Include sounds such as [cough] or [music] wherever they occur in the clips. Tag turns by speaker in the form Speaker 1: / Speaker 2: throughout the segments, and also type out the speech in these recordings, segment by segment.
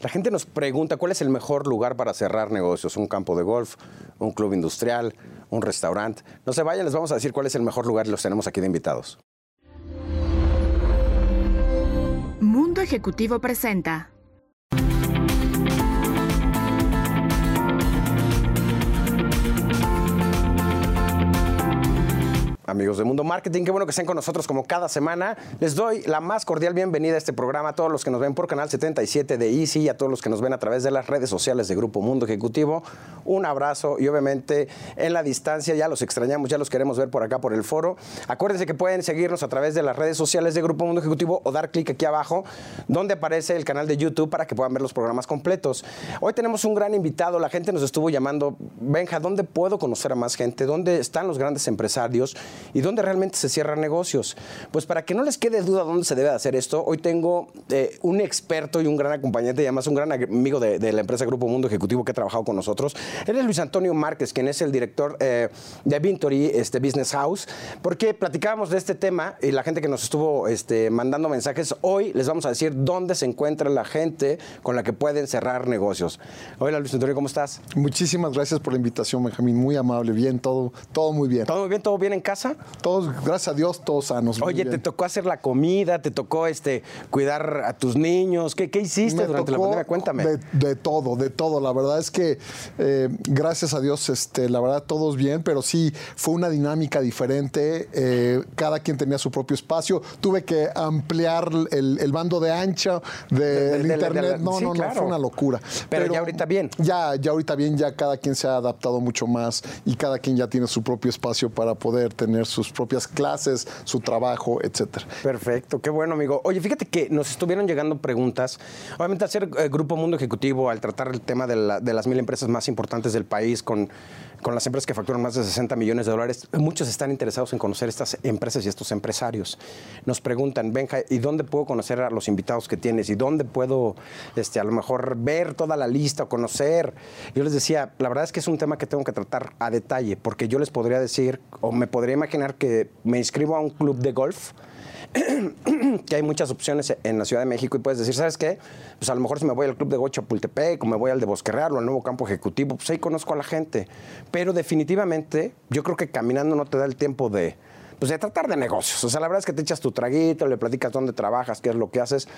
Speaker 1: La gente nos pregunta cuál es el mejor lugar para cerrar negocios, un campo de golf, un club industrial, un restaurante. No se vayan, les vamos a decir cuál es el mejor lugar y los tenemos aquí de invitados.
Speaker 2: Mundo Ejecutivo presenta.
Speaker 1: Amigos de Mundo Marketing, qué bueno que estén con nosotros como cada semana. Les doy la más cordial bienvenida a este programa a todos los que nos ven por Canal 77 de Easy y a todos los que nos ven a través de las redes sociales de Grupo Mundo Ejecutivo. Un abrazo y obviamente en la distancia ya los extrañamos, ya los queremos ver por acá por el foro. Acuérdense que pueden seguirnos a través de las redes sociales de Grupo Mundo Ejecutivo o dar clic aquí abajo donde aparece el canal de YouTube para que puedan ver los programas completos. Hoy tenemos un gran invitado, la gente nos estuvo llamando, Benja, ¿dónde puedo conocer a más gente? ¿Dónde están los grandes empresarios? Y dónde realmente se cierran negocios. Pues para que no les quede duda dónde se debe hacer esto, hoy tengo eh, un experto y un gran acompañante, y además un gran amigo de, la empresa Grupo Mundo Ejecutivo que ha trabajado con nosotros. Él es Luis Antonio Márquez, quien es el director eh, de Vintory este Business House, porque platicábamos de este tema y la gente que nos estuvo este, mandando mensajes, hoy les vamos a decir dónde se encuentra la gente con la que pueden cerrar negocios. Hola Luis Antonio, ¿cómo estás?
Speaker 3: Muchísimas gracias por la invitación, Benjamín. Muy amable, bien, todo, todo muy bien.
Speaker 1: ¿Todo muy bien? ¿Todo bien en casa?
Speaker 3: Todos, gracias a Dios, todos sanos.
Speaker 1: Oye, te tocó hacer la comida, te tocó este cuidar a tus niños. ¿Qué, qué hiciste durante la pandemia? Cuéntame.
Speaker 3: De, todo, de todo. La verdad es que, eh, gracias a Dios, este, la verdad, todos bien, pero sí fue una dinámica diferente. Eh, cada quien tenía su propio espacio. Tuve que ampliar el, bando de ancha del internet. no, no, no, fue una locura.
Speaker 1: Pero, ya ahorita bien.
Speaker 3: Ya, ya ahorita bien, ya cada quien se ha adaptado mucho más y cada quien ya tiene su propio espacio para poder tener sus propias clases, su trabajo, etcétera.
Speaker 1: Perfecto, qué bueno, amigo. Oye, fíjate que nos estuvieron llegando preguntas. Obviamente, hacer eh, Grupo Mundo Ejecutivo, al tratar el tema de, las mil empresas más importantes del país con, con las empresas que facturan más de 60 millones de dólares, muchos están interesados en conocer estas empresas y estos empresarios. Nos preguntan, Benja, ¿y dónde puedo conocer a los invitados que tienes? ¿Y dónde puedo, este, a lo mejor, ver toda la lista o conocer? Yo les decía, la verdad es que es un tema que tengo que tratar a detalle, porque yo les podría decir, o me podría imaginar que me inscribo a un club de golf, que hay muchas opciones en la Ciudad de México y puedes decir, ¿sabes qué? Pues a lo mejor si me voy al club de Gocha Pultepec o me voy al de Bosque Real o al nuevo campo ejecutivo, pues ahí conozco a la gente. Pero definitivamente yo creo que caminando no te da el tiempo de, pues de tratar de negocios. O sea, la verdad es que te echas tu traguito, le platicas dónde trabajas, qué es lo que haces,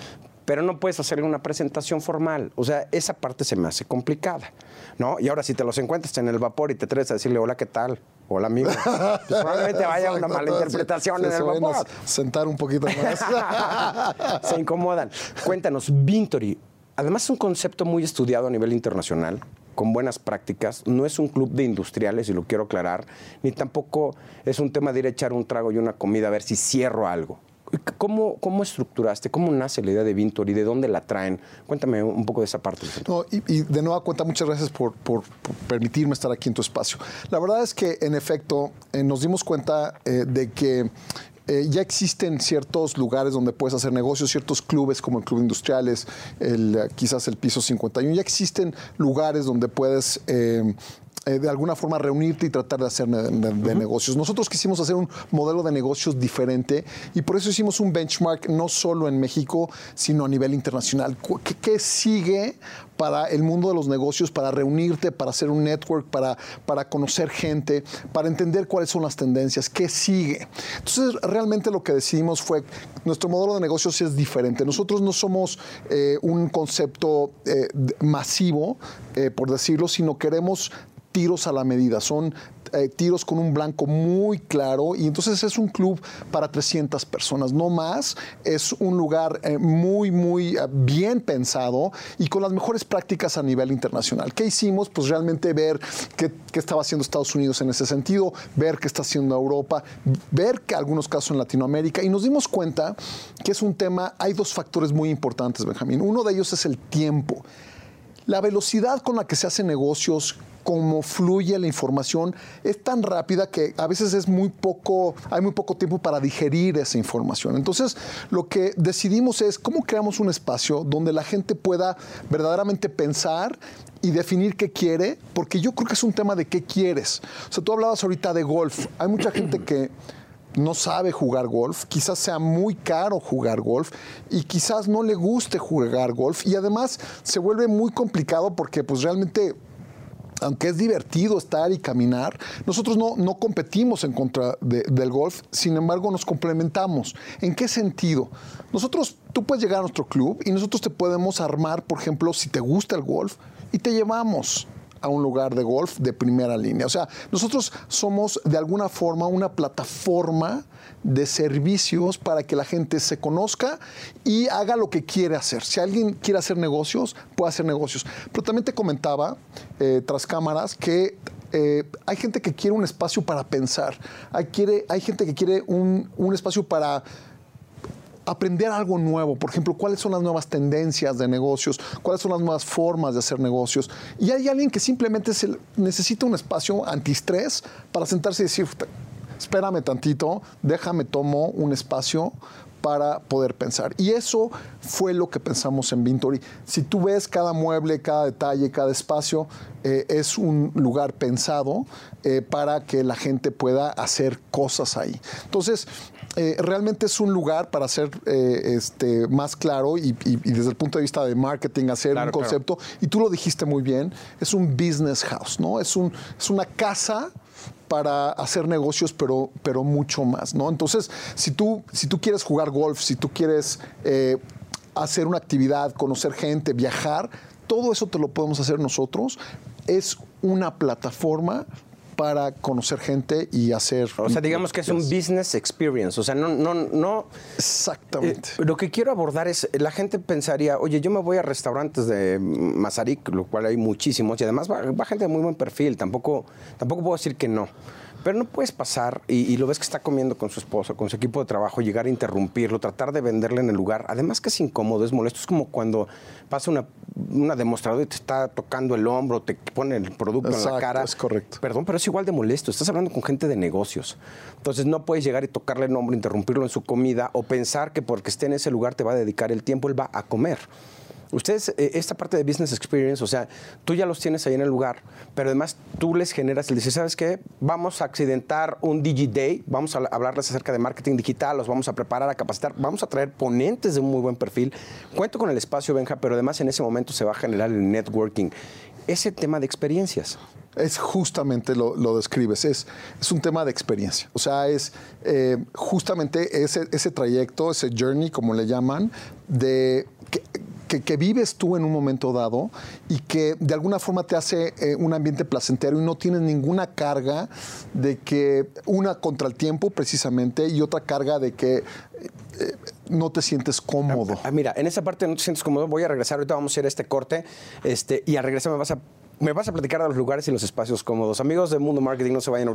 Speaker 1: pero no puedes hacerle una presentación formal. O sea, esa parte se me hace complicada, ¿no? Y ahora si te los encuentras en el vapor y te traes a decirle, hola, ¿qué tal? Hola, amigo. [laughs] Pues probablemente vaya una mala interpretación en el vapor.
Speaker 3: Sentar un poquito más. [laughs]
Speaker 1: se incomodan. Cuéntanos, Vintory, además es un concepto muy estudiado a nivel internacional con buenas prácticas. No es un club de industriales, y lo quiero aclarar, ni tampoco es un tema de ir a echar un trago y una comida a ver si cierro algo. ¿Cómo, ¿Cómo, estructuraste? ¿Cómo nace la idea de Vintor y de dónde la traen? Cuéntame un poco de esa parte.
Speaker 3: No, y, de nueva cuenta, muchas gracias por, permitirme estar aquí en tu espacio. La verdad es que, en efecto, eh, nos dimos cuenta eh, de que eh, ya existen ciertos lugares donde puedes hacer negocios, ciertos clubes como el Club Industriales, el, quizás el Piso 51, ya existen lugares donde puedes eh, eh, de alguna forma reunirte y tratar de hacer de, negocios. Nosotros quisimos hacer un modelo de negocios diferente y por eso hicimos un benchmark no solo en México, sino a nivel internacional. ¿Qué, qué sigue para el mundo de los negocios, para reunirte, para hacer un network, para, para conocer gente, para entender cuáles son las tendencias, qué sigue? Entonces, realmente lo que decidimos fue, nuestro modelo de negocios es diferente. Nosotros no somos eh, un concepto eh, masivo, por decirlo, sino queremos tiros a la medida, son eh, tiros con un blanco muy claro y entonces es un club para 300 personas, no más, es un lugar eh, muy, muy eh, bien pensado y con las mejores prácticas a nivel internacional. ¿Qué hicimos? Pues realmente ver qué, qué estaba haciendo Estados Unidos en ese sentido, ver qué está haciendo Europa, ver que algunos casos en Latinoamérica y nos dimos cuenta que es un tema, hay dos factores muy importantes, Benjamín. Uno de ellos es el tiempo. La velocidad con la que se hacen negocios, cómo fluye la información es tan rápida que a veces es muy poco, hay muy poco tiempo para digerir esa información. Entonces, lo que decidimos es cómo creamos un espacio donde la gente pueda verdaderamente pensar y definir qué quiere, porque yo creo que es un tema de qué quieres. O sea, tú hablabas ahorita de golf. Hay mucha gente que no sabe jugar golf, quizás sea muy caro jugar golf y quizás no le guste jugar golf y además se vuelve muy complicado porque pues realmente aunque es divertido estar y caminar, nosotros no, no competimos en contra de- del golf, sin embargo nos complementamos. ¿En qué sentido? Nosotros, tú puedes llegar a nuestro club y nosotros te podemos armar, por ejemplo, si te gusta el golf, y te llevamos a un lugar de golf de primera línea. O sea, nosotros somos de alguna forma una plataforma de servicios para que la gente se conozca y haga lo que quiere hacer. Si alguien quiere hacer negocios, puede hacer negocios. Pero también te comentaba, eh, tras cámaras, que eh, hay gente que quiere un espacio para pensar. Hay, quiere, hay gente que quiere un, un espacio para aprender algo nuevo. Por ejemplo, cuáles son las nuevas tendencias de negocios, cuáles son las nuevas formas de hacer negocios. Y hay alguien que simplemente se- necesita un espacio antiestrés para sentarse y decir, espérame tantito, déjame tomo un espacio para poder pensar. Y eso fue lo que pensamos en Vintory. Si tú ves cada mueble, cada detalle, cada espacio, eh, es un lugar pensado eh, para que la gente pueda hacer cosas ahí. Entonces, eh, realmente es un lugar para hacer eh, este, más claro y, y- y desde el punto de vista de marketing, hacer
Speaker 1: Claro,
Speaker 3: un
Speaker 1: claro.
Speaker 3: concepto. Y tú lo dijiste muy bien, es un business house, ¿no? Es, un, es una casa para hacer negocios, pero, pero mucho más, ¿no? Entonces, si tú, si tú quieres jugar golf, si tú quieres eh, hacer una actividad, conocer gente, viajar, todo eso te lo podemos hacer nosotros. Es una plataforma para conocer gente y hacer...
Speaker 1: O sea, digamos que es un business experience. O sea, no, no, no.
Speaker 3: Exactamente.
Speaker 1: Eh, lo que quiero abordar es, la gente pensaría, oye, yo me voy a restaurantes de Mazarik, lo cual hay muchísimos, y además va, va gente de muy buen perfil, tampoco, tampoco puedo decir que no. Pero no puedes pasar y, y lo ves que está comiendo con su esposo, con su equipo de trabajo, llegar a interrumpirlo, tratar de venderle en el lugar. Además que es incómodo, es molesto. Es como cuando pasa una, una demostradora y te está tocando el hombro, te pone el producto en la cara.
Speaker 3: es correcto.
Speaker 1: Perdón, pero es igual de molesto. Estás hablando con gente de negocios. Entonces no puedes llegar y tocarle el hombro, interrumpirlo en su comida o pensar que porque esté en ese lugar te va a dedicar el tiempo, él va a comer. Ustedes, eh, esta parte de business experience, o sea, tú ya los tienes ahí en el lugar, pero además tú les generas, les dices, ¿sabes qué? Vamos a accidentar un DigiDay, vamos a hablarles acerca de marketing digital, los vamos a preparar, a capacitar, vamos a traer ponentes de un muy buen perfil. Cuento con el espacio, Benja, pero además en ese momento se va a generar el networking. Ese tema de experiencias.
Speaker 3: Es justamente lo, lo describes, es, es un tema de experiencia. O sea, es eh, justamente ese, ese trayecto, ese journey, como le llaman, de que, que- vives tú en un momento dado y que de alguna forma te hace eh, un ambiente placentero y no tienes ninguna carga de que una contra el tiempo precisamente y otra carga de que eh, no te sientes cómodo.
Speaker 1: Ah, mira, en esa parte no te sientes cómodo. Voy a regresar. Ahorita vamos a ir a este corte. Este, y al regresar me vas a. Me vas a platicar de los lugares y los espacios cómodos. Amigos de Mundo Marketing, no se vayan.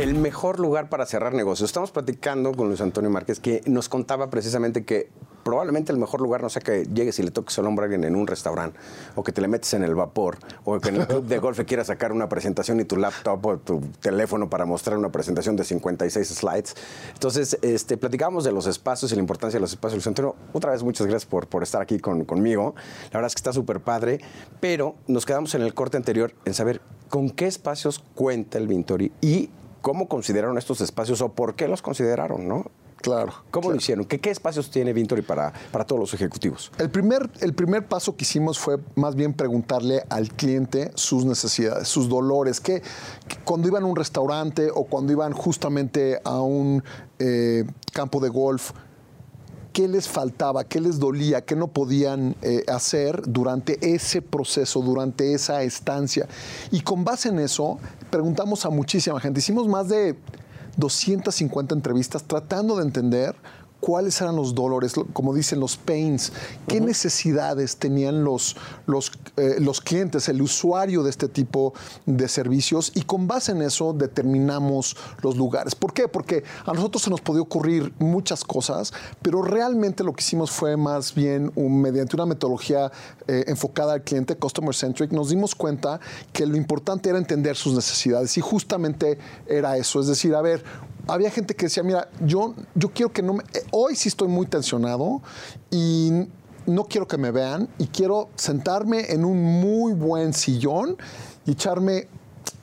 Speaker 1: El mejor lugar para cerrar negocios. Estamos platicando con Luis Antonio Márquez, que nos contaba precisamente que probablemente el mejor lugar no sea que llegues y le toques el hombro a alguien en un restaurante, o que te le metes en el vapor, o que en el club de golf quieras sacar una presentación y tu laptop o tu teléfono para mostrar una presentación de 56 slides. Entonces, este, platicábamos de los espacios y la importancia de los espacios. Luis Antonio, otra vez muchas gracias por, por estar aquí con- conmigo. La verdad es que está súper padre, pero nos quedamos en el corte anterior en saber con qué espacios cuenta el Vintori y cómo consideraron estos espacios o por qué los consideraron, ¿no?
Speaker 3: Claro.
Speaker 1: ¿Cómo
Speaker 3: claro.
Speaker 1: lo hicieron? ¿Qué, qué espacios tiene Vintori para, para todos los ejecutivos?
Speaker 3: El primer, el primer paso que hicimos fue más bien preguntarle al cliente sus necesidades, sus dolores, que, que cuando iban a un restaurante o cuando iban justamente a un eh, campo de golf, qué les faltaba, qué les dolía, qué no podían eh, hacer durante ese proceso, durante esa estancia. Y con base en eso, preguntamos a muchísima gente. Hicimos más de 250 entrevistas tratando de entender cuáles eran los dolores, lo- como dicen los pains, qué necesidades tenían los, los, eh, los clientes, el usuario de este tipo de servicios y con base en eso determinamos los lugares. ¿Por qué? Porque a nosotros se nos podía ocurrir muchas cosas, pero realmente lo que hicimos fue más bien mediante una metodología eh, enfocada al cliente, customer centric, nos dimos cuenta que lo importante era entender sus necesidades y justamente era eso, es decir, a ver, había gente que decía, mira, yo, yo quiero que no me... eh, Hoy sí estoy muy tensionado y no quiero que me vean y quiero sentarme en un muy buen sillón y echarme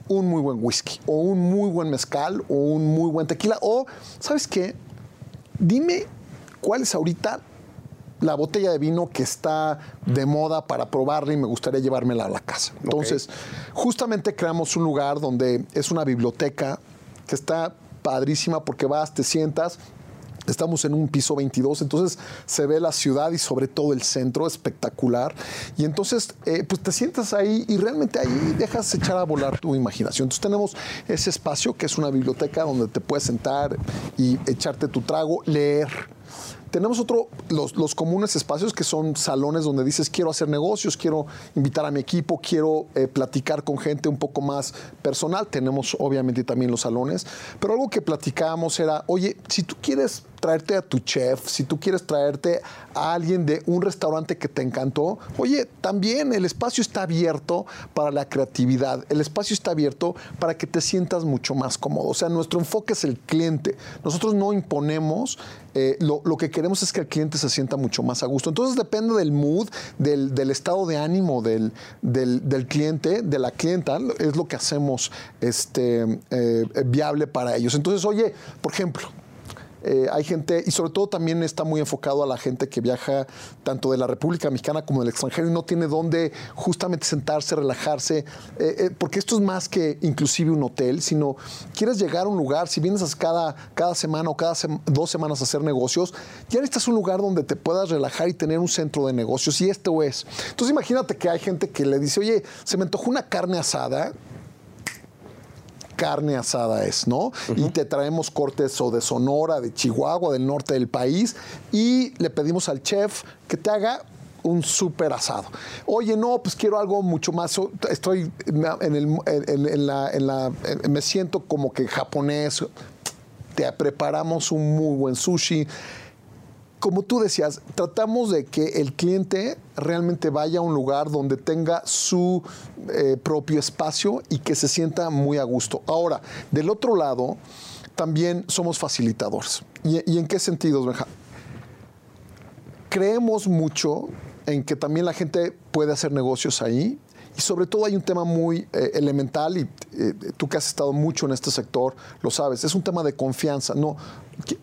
Speaker 3: un muy buen whisky, o un muy buen mezcal, o un muy buen tequila, o, ¿sabes qué? Dime cuál es ahorita la botella de vino que está de moda para probarla y me gustaría llevármela a la casa. Entonces, justamente creamos un lugar donde es una biblioteca que está padrísima porque vas, te sientas, Estamos en un piso 22, entonces se ve la ciudad y sobre todo el centro, espectacular. Y entonces, eh, pues te sientas ahí y realmente ahí dejas echar a volar tu imaginación. Entonces tenemos ese espacio que es una biblioteca donde te puedes sentar y echarte tu trago, leer tenemos otro, los, comunes espacios que son salones donde dices quiero hacer negocios, quiero invitar a mi equipo, quiero eh, platicar con gente un poco más personal. Tenemos obviamente también los salones, pero algo que platicábamos era, oye, si tú quieres traerte a tu chef, si tú quieres traerte a alguien de un restaurante que te encantó, oye, también el espacio está abierto para la creatividad, el espacio está abierto para que te sientas mucho más cómodo. O sea, nuestro enfoque es el cliente. Nosotros no imponemos, eh, lo, que queremos es que el cliente se sienta mucho más a gusto. Entonces depende del mood, del, estado de ánimo del, del, cliente, de la clienta, es lo que hacemos este, eh, viable para ellos. Entonces, oye, por ejemplo, eh, hay gente, y sobre todo también está muy enfocado a la gente que viaja tanto de la República Mexicana como del extranjero y no tiene dónde justamente sentarse, relajarse, eh, eh, porque esto es más que inclusive un hotel, sino quieres llegar a un lugar, si vienes cada, cada semana o cada dos semanas a hacer negocios, ya necesitas un lugar donde te puedas relajar y tener un centro de negocios, y esto es. Entonces imagínate que hay gente que le dice, oye, se me antojó una carne asada, carne asada es, ¿no? Y te traemos cortes o de Sonora, de Chihuahua, del norte del país, y le pedimos al chef que te haga un súper asado. Oye, no, pues quiero algo mucho más. Estoy en, el, en, la, en la, me siento como que japonés. Te preparamos un muy buen sushi como tú decías, tratamos de que el cliente realmente vaya a un lugar donde tenga su eh, propio espacio y que se sienta muy a gusto. Ahora, del otro lado, también somos facilitadores. ¿Y, en qué sentidos, Benja? Creemos mucho en que también la gente puede hacer negocios ahí. Y sobre todo hay un tema muy eh, elemental, y eh, tú que has estado mucho en este sector, lo sabes, es un tema de confianza. No,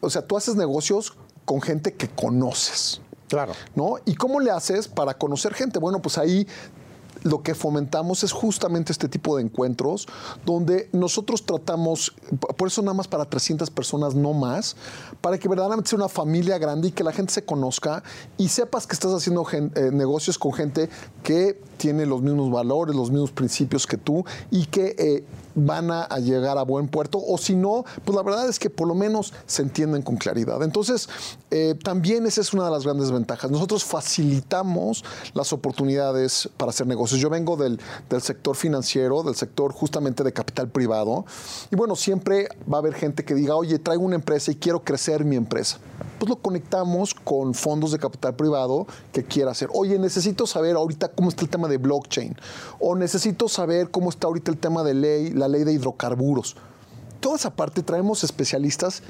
Speaker 3: o sea, tú haces negocios con gente que conoces.
Speaker 1: Claro.
Speaker 3: ¿No? ¿Y cómo le haces para conocer gente? Bueno, pues ahí lo que fomentamos es justamente este tipo de encuentros donde nosotros tratamos, por eso nada más para 300 personas, no más, para que verdaderamente sea una familia grande y que la gente se conozca y sepas que estás haciendo eh, negocios con gente que tiene los mismos valores, los mismos principios que tú y que eh, van a, llegar a buen puerto o si no, pues la verdad es que por lo menos se entienden con claridad. Entonces, eh, también esa es una de las grandes ventajas. Nosotros facilitamos las oportunidades para hacer negocios. Yo vengo del, del sector financiero, del sector justamente de capital privado y bueno, siempre va a haber gente que diga, oye, traigo una empresa y quiero crecer mi empresa. Pues lo conectamos con fondos de capital privado que quiera hacer. Oye, necesito saber ahorita cómo está el tema de blockchain o necesito saber cómo está ahorita el tema de ley, la ley de hidrocarburos. Toda esa parte traemos especialistas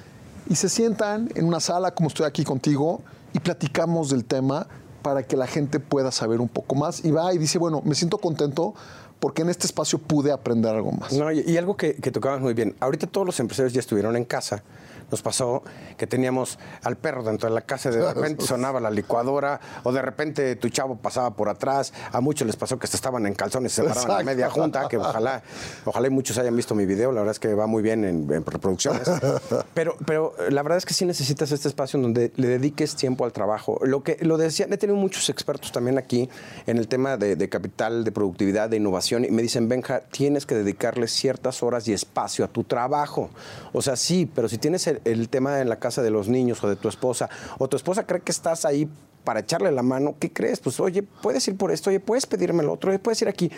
Speaker 3: y se sientan en una sala como estoy aquí contigo y platicamos del tema para que la gente pueda saber un poco más y va y dice, bueno, me siento contento porque en este espacio pude aprender algo más.
Speaker 1: y, algo que, que tocabas muy bien, ahorita todos los empresarios ya estuvieron en casa nos pasó que teníamos al perro dentro de la casa, de repente [laughs] sonaba la licuadora, o de repente tu chavo pasaba por atrás. A muchos les pasó que se estaban en calzones, se paraban a media junta, que ojalá, ojalá y muchos hayan visto mi video, la verdad es que va muy bien en, reproducciones. [laughs] Pero, pero la verdad es que sí necesitas este espacio en donde le dediques tiempo al trabajo. Lo que lo decía, he tenido muchos expertos también aquí en el tema de, de capital, de productividad, de innovación, y me dicen, Benja, tienes que dedicarle ciertas horas y espacio a tu trabajo. O sea, sí, pero si tienes el, el tema en la casa de los niños o de tu esposa, o tu esposa cree que estás ahí para echarle la mano, ¿qué crees? Pues oye, puedes ir por esto, oye, puedes pedirme lo otro, oye, puedes ir aquí.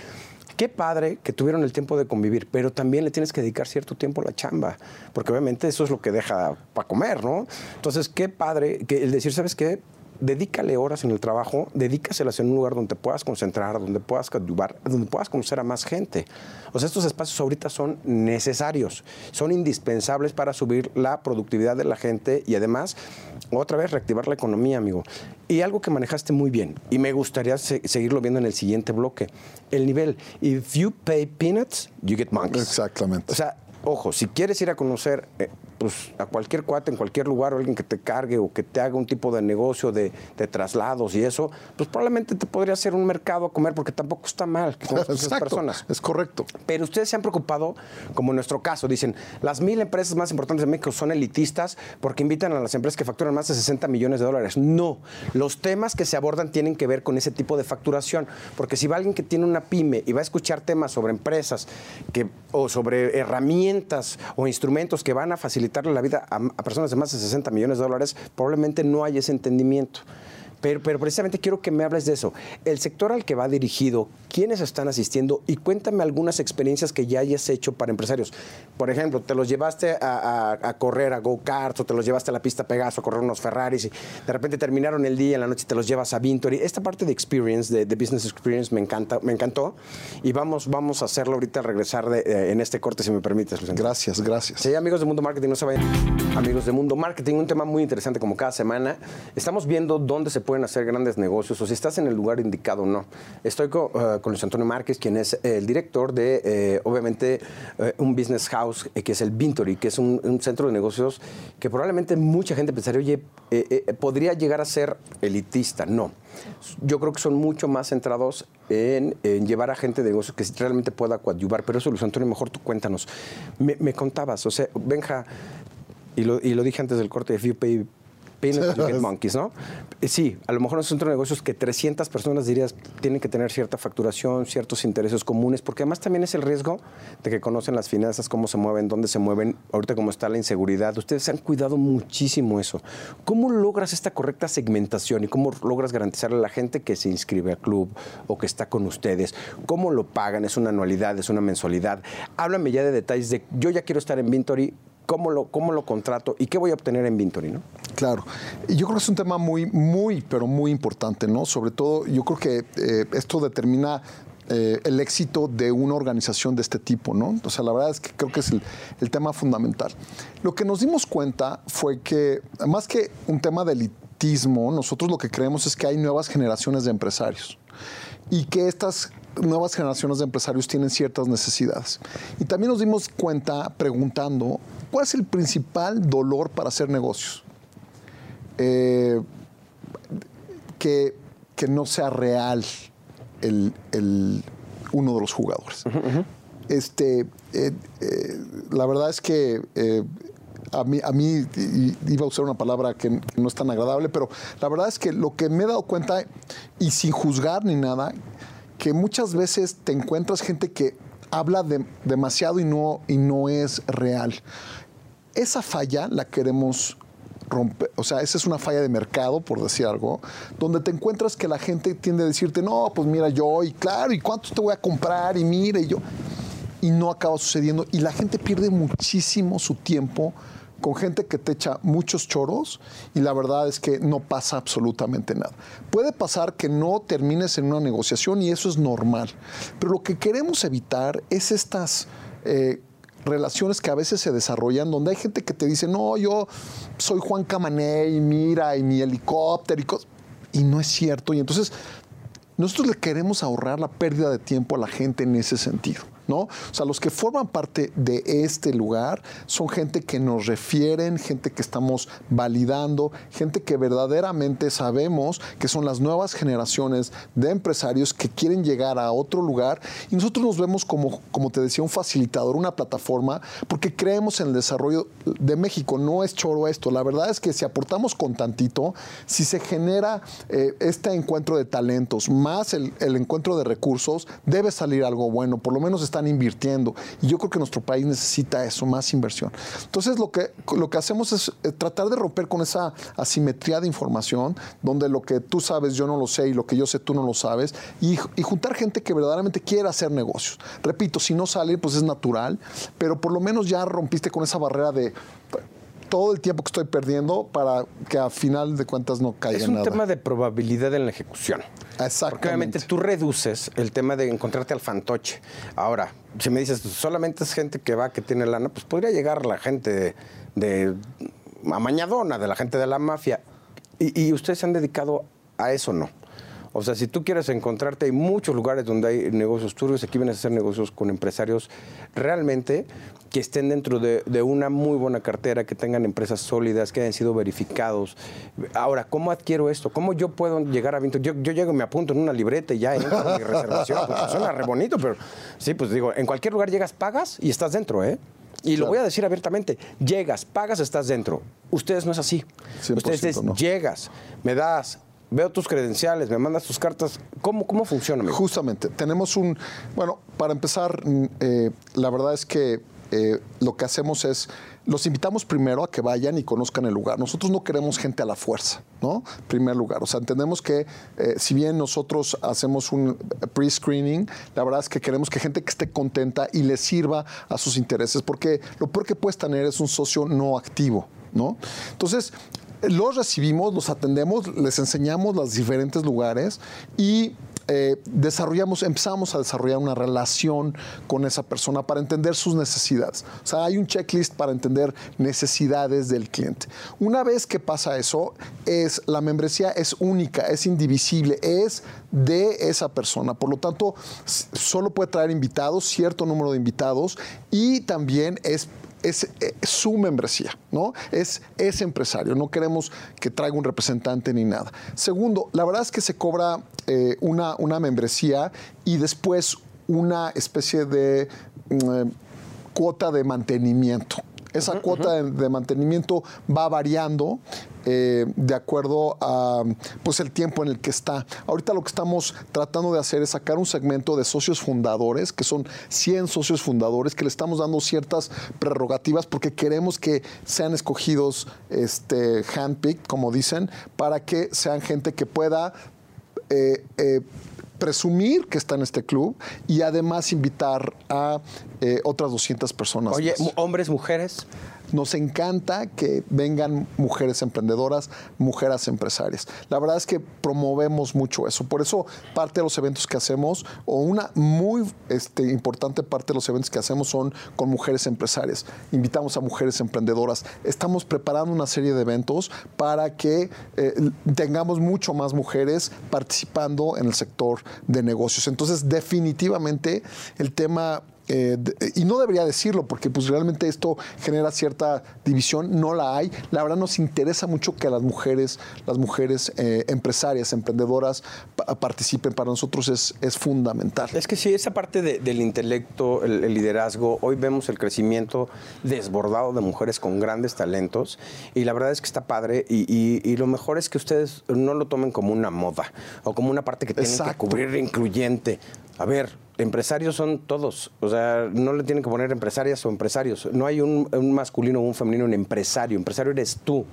Speaker 1: Qué padre que tuvieron el tiempo de convivir, pero también le tienes que dedicar cierto tiempo a la chamba, porque obviamente eso es lo que deja para comer, ¿no? Entonces, qué padre el decir, ¿sabes qué? Dedícale horas en el trabajo, dedícaselas en un lugar donde te puedas concentrar, donde puedas coadyuvar, donde puedas conocer a más gente. O sea, estos espacios ahorita son necesarios, son indispensables para subir la productividad de la gente y además, otra vez, reactivar la economía, amigo. Y algo que manejaste muy bien, y me gustaría seguirlo viendo en el siguiente bloque, el nivel. If you pay peanuts, you get monkeys.
Speaker 3: Exactamente.
Speaker 1: O sea, ojo, si quieres ir a conocer eh, pues, a cualquier cuate en cualquier lugar o alguien que te cargue o que te haga un tipo de negocio de, traslados y eso, pues probablemente te podría hacer un mercado a comer porque tampoco está mal que esas personas.
Speaker 3: Es correcto.
Speaker 1: Pero ustedes se han preocupado, como en nuestro caso, dicen, las mil empresas más importantes de México son elitistas porque invitan a las empresas que facturan más de 60 millones de dólares. No, los temas que se abordan tienen que ver con ese tipo de facturación, porque si va alguien que tiene una pyme y va a escuchar temas sobre empresas que, o sobre herramientas o instrumentos que van a facilitar la vida a, a personas de más de 60 millones de dólares, probablemente no hay ese entendimiento. Pero, precisamente quiero que me hables de eso. El sector al que va dirigido, quiénes están asistiendo y cuéntame algunas experiencias que ya hayas hecho para empresarios. Por ejemplo, te los llevaste a, correr a go-karts o te los llevaste a la pista Pegaso a correr unos Ferraris y de repente terminaron el día, en la noche te los llevas a Vintory. Esta parte de experience, de, business experience, me encanta, me encantó y vamos, vamos a hacerlo ahorita al regresar eh, en este corte, si me permites.
Speaker 3: Gracias, gracias.
Speaker 1: Sí, amigos de Mundo Marketing, no se vayan. Amigos de Mundo Marketing, un tema muy interesante como cada semana. Estamos viendo dónde se pueden hacer grandes negocios o si estás en el lugar indicado o no. Estoy con, uh, Luis Antonio Márquez, quien es el director de, eh, obviamente, eh, un business house que es el Vintory, que es un, centro de negocios que probablemente mucha gente pensaría, oye, podría llegar a ser elitista. No. Yo creo que son mucho más centrados en, llevar a gente de negocios que realmente pueda coadyuvar. Pero eso, Luis Antonio, mejor tú cuéntanos. Me, contabas, o sea, Benja, y lo, dije antes del corte de FUPay Peanut [laughs] Monkeys, ¿no? Sí, a lo mejor centro de negocios que 300 personas dirías tienen que tener cierta facturación, ciertos intereses comunes, porque además también es el riesgo de que conocen las finanzas, cómo se mueven, dónde se mueven, ahorita cómo está la inseguridad. Ustedes han cuidado muchísimo eso. ¿Cómo logras esta correcta segmentación y cómo logras garantizarle a la gente que se inscribe al club o que está con ustedes? ¿Cómo lo pagan? ¿Es una anualidad? ¿Es una mensualidad? Háblame ya de detalles de yo ya quiero estar en Vintory, cómo lo, cómo lo contrato y qué voy a obtener en Vintory, ¿no?
Speaker 3: Claro. Yo creo que es un tema muy, muy, pero muy importante, ¿no? Sobre todo, yo creo que eh, esto determina eh, el éxito de una organización de este tipo, ¿no? O sea, la verdad es que creo que es el, tema fundamental. Lo que nos dimos cuenta fue que, más que un tema de elitismo, nosotros lo que creemos es que hay nuevas generaciones de empresarios y que estas nuevas generaciones de empresarios tienen ciertas necesidades. Y también nos dimos cuenta preguntando, ¿cuál es el principal dolor para hacer negocios? Eh, que, no sea real el, uno de los jugadores. Este, eh, eh, la verdad es que a mí, a mí iba a usar una palabra que no es tan agradable, pero la verdad es que lo que me he dado cuenta, y sin juzgar ni nada, que muchas veces te encuentras gente que habla demasiado y no, y no es real. Esa falla la queremos romper, o sea, esa es una falla de mercado, por decir algo, donde te encuentras que la gente tiende a decirte, no, pues mira, yo, y claro, y cuánto te voy a comprar, y mire, y yo. Y no acaba sucediendo. Y la gente pierde muchísimo su tiempo con gente que te echa muchos choros y la verdad es que no pasa absolutamente nada. Puede pasar que no termines en una negociación y eso es normal, pero lo que queremos evitar es estas... Eh, relaciones que a veces se desarrollan donde hay gente que te dice, no, yo soy Juan Camané y mira, y mi helicóptero y, y no es cierto. Y entonces nosotros le queremos ahorrar la pérdida de tiempo a la gente en ese sentido. O sea, los que forman parte de este lugar son gente que nos refieren, gente que estamos validando, gente que verdaderamente sabemos que son las nuevas generaciones de empresarios que quieren llegar a otro lugar y nosotros nos vemos como, como te decía, un facilitador, una plataforma, porque creemos en el desarrollo de México. No es choro esto. La verdad es que si aportamos con tantito, si se genera eh, este encuentro de talentos más el, el encuentro de recursos, debe salir algo bueno. Por lo menos está están invirtiendo. Y yo creo que nuestro país necesita eso, más inversión. Entonces, lo que, lo que hacemos es eh, tratar de romper con esa asimetría de información, donde lo que tú sabes yo no lo sé y lo que yo sé tú no lo sabes, y, juntar gente que verdaderamente quiera hacer negocios. Repito, si no sale, pues es natural, pero por lo menos ya rompiste con esa barrera de todo el tiempo que estoy perdiendo para que a final de cuentas no caiga
Speaker 1: Es un
Speaker 3: nada.
Speaker 1: tema de probabilidad en la ejecución.
Speaker 3: Exactamente.
Speaker 1: Porque obviamente tú reduces el tema de encontrarte al fantoche. Ahora, si me dices, solamente es gente que va, que tiene lana, pues podría llegar la gente de, de amañadona, de la gente de la mafia. Y, y ustedes se han dedicado a eso, ¿no? O sea, si tú quieres encontrarte, hay muchos lugares donde hay negocios turbios, aquí vienes a hacer negocios con empresarios realmente que estén dentro de, de una muy buena cartera, que tengan empresas sólidas, que hayan sido verificados. Ahora, ¿cómo adquiero esto? ¿Cómo yo puedo llegar a Vinto? Yo, yo llego y me apunto en una libreta y ya entro a mi reservación. Pues suena re bonito, pero sí, pues digo, en cualquier lugar llegas, pagas y estás dentro, ¿eh? Y lo voy a decir abiertamente, llegas, pagas, estás dentro. Ustedes no es así.
Speaker 3: 100%
Speaker 1: Ustedes es,
Speaker 3: no.
Speaker 1: llegas, me das, veo tus credenciales, me mandas tus cartas. ¿Cómo, cómo funciona? amigo?
Speaker 3: Justamente, tenemos un, bueno, para empezar, mm, eh, la verdad es que eh, lo que hacemos es, los invitamos primero a que vayan y conozcan el lugar. Nosotros no queremos gente a la fuerza, ¿no? En primer lugar, o sea, entendemos que eh, si bien nosotros hacemos un pre-screening, la verdad es que queremos que gente que esté contenta y le sirva a sus intereses, porque lo peor que puedes tener es un socio no activo, ¿no? Entonces, los recibimos, los atendemos, les enseñamos los diferentes lugares y eh, desarrollamos, empezamos a desarrollar una relación con esa persona para entender sus necesidades. O sea, hay un checklist para entender necesidades del cliente. Una vez que pasa eso, es la membresía es única, es indivisible, es de esa persona. Por lo tanto, solo puede traer invitados, cierto número de invitados y también es es eh, su membresía, ¿no? Es ese empresario, no queremos que traiga un representante ni nada. Segundo, la verdad es que se cobra eh, una, una membresía y después una especie de mm, eh, cuota de mantenimiento. Esa cuota de, de mantenimiento va variando eh, de acuerdo a pues, el tiempo en el que está. Ahorita lo que estamos tratando de hacer es sacar un segmento de socios fundadores, que son 100 socios fundadores, que le estamos dando ciertas prerrogativas porque queremos que sean escogidos este, handpicked, como dicen, para que sean gente que pueda eh, eh, presumir que está en este club y además invitar a eh, otras 200 personas.
Speaker 1: Oye,
Speaker 3: más.
Speaker 1: hombres, mujeres.
Speaker 3: Nos encanta que vengan mujeres emprendedoras, mujeres empresarias. La verdad es que promovemos mucho eso. Por eso parte de los eventos que hacemos, o una muy este, importante parte de los eventos que hacemos son con mujeres empresarias. Invitamos a mujeres emprendedoras. Estamos preparando una serie de eventos para que eh, tengamos mucho más mujeres participando en el sector de negocios. Entonces, definitivamente el tema eh, de- y no debería decirlo porque pues realmente esto genera cierta división, no la hay. La verdad nos interesa mucho que las mujeres, las mujeres eh, empresarias, emprendedoras pa- participen. Para nosotros es, es fundamental.
Speaker 1: Es que sí, esa parte de- del intelecto, el, el liderazgo, hoy vemos el crecimiento desbordado de mujeres con grandes talentos y la verdad es que está padre y, y- y lo mejor es que ustedes no lo tomen como una moda o como una parte que tienen que cubrir incluyente. A ver, empresarios son todos, o sea, no le tienen que poner empresarias o empresarios. No hay un, masculino o un femenino en empresario. Empresario eres tú.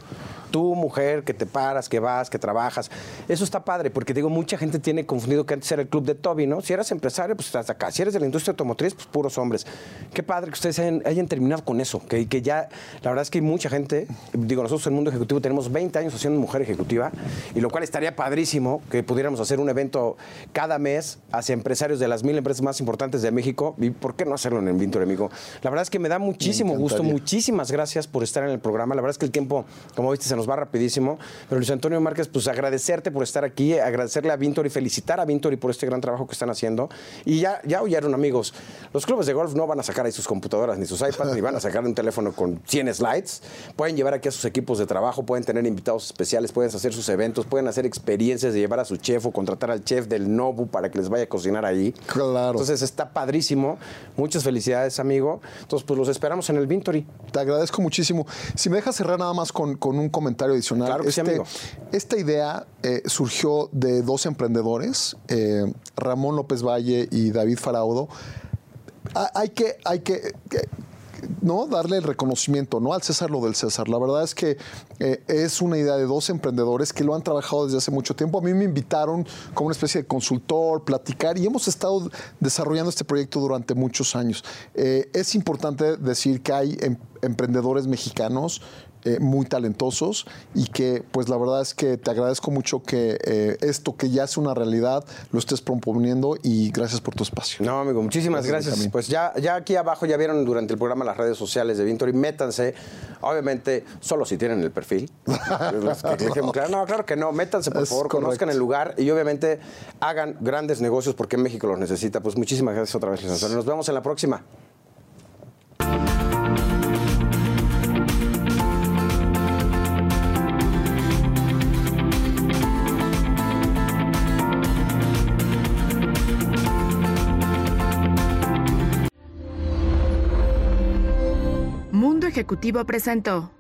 Speaker 1: Tú, mujer, que te paras, que vas, que trabajas. Eso está padre, porque digo, mucha gente tiene confundido que antes era el club de Toby, ¿no? Si eras empresario, pues estás acá. Si eres de la industria automotriz, pues puros hombres. Qué padre que ustedes hayan, hayan terminado con eso, que, que ya, la verdad es que hay mucha gente, digo, nosotros en el mundo ejecutivo tenemos 20 años haciendo mujer ejecutiva, y lo cual estaría padrísimo que pudiéramos hacer un evento cada mes hacia empresarios de las mil empresas más importantes de México. ¿Y por qué no hacerlo en el Vintor, amigo? La verdad es que me da muchísimo gusto, muchísimas gracias por estar en el programa. La verdad es que el tiempo, como viste, se nos va rapidísimo. Pero Luis Antonio Márquez, pues agradecerte por estar aquí, agradecerle a Vintor y felicitar a Vintor y por este gran trabajo que están haciendo. Y ya, ya oyeron, amigos, los clubes de golf no van a sacar ahí sus computadoras ni sus iPads, ni van a sacar un teléfono con 100 slides. Pueden llevar aquí a sus equipos de trabajo, pueden tener invitados especiales, pueden hacer sus eventos, pueden hacer experiencias de llevar a su chef o contratar al chef del Nobu para que les vaya a cocinar ahí.
Speaker 3: Claro.
Speaker 1: Entonces está padrísimo. Muchas felicidades, amigo. Entonces, pues los esperamos en el Vintory.
Speaker 3: Te agradezco muchísimo. Si me dejas cerrar nada más con, con un comentario adicional.
Speaker 1: Claro que sí, amigo.
Speaker 3: Esta idea eh, surgió de dos emprendedores, eh, Ramón López Valle y David Faraudo. Ha- hay que, hay que, que- ¿no? darle el reconocimiento ¿no? al César lo del César. La verdad es que eh, es una idea de dos emprendedores que lo han trabajado desde hace mucho tiempo. A mí me invitaron como una especie de consultor, platicar y hemos estado desarrollando este proyecto durante muchos años. Eh, es importante decir que hay em- emprendedores mexicanos eh, muy talentosos y que pues la verdad es que te agradezco mucho que eh, esto que ya es una realidad lo estés proponiendo y gracias por tu espacio.
Speaker 1: No, amigo, muchísimas
Speaker 3: Gracias.
Speaker 1: Pues ya, ya aquí abajo ya vieron durante el programa las redes sociales de Vintory, métanse, obviamente, solo si tienen el perfil. [laughs] Dejemos claro. No, claro que no, métanse por
Speaker 3: Es
Speaker 1: favor,
Speaker 3: correcto.
Speaker 1: conozcan el lugar y obviamente hagan grandes negocios porque México los necesita. Pues muchísimas gracias otra vez, Luis. Nos vemos en la próxima.
Speaker 2: Ejecutivo presentó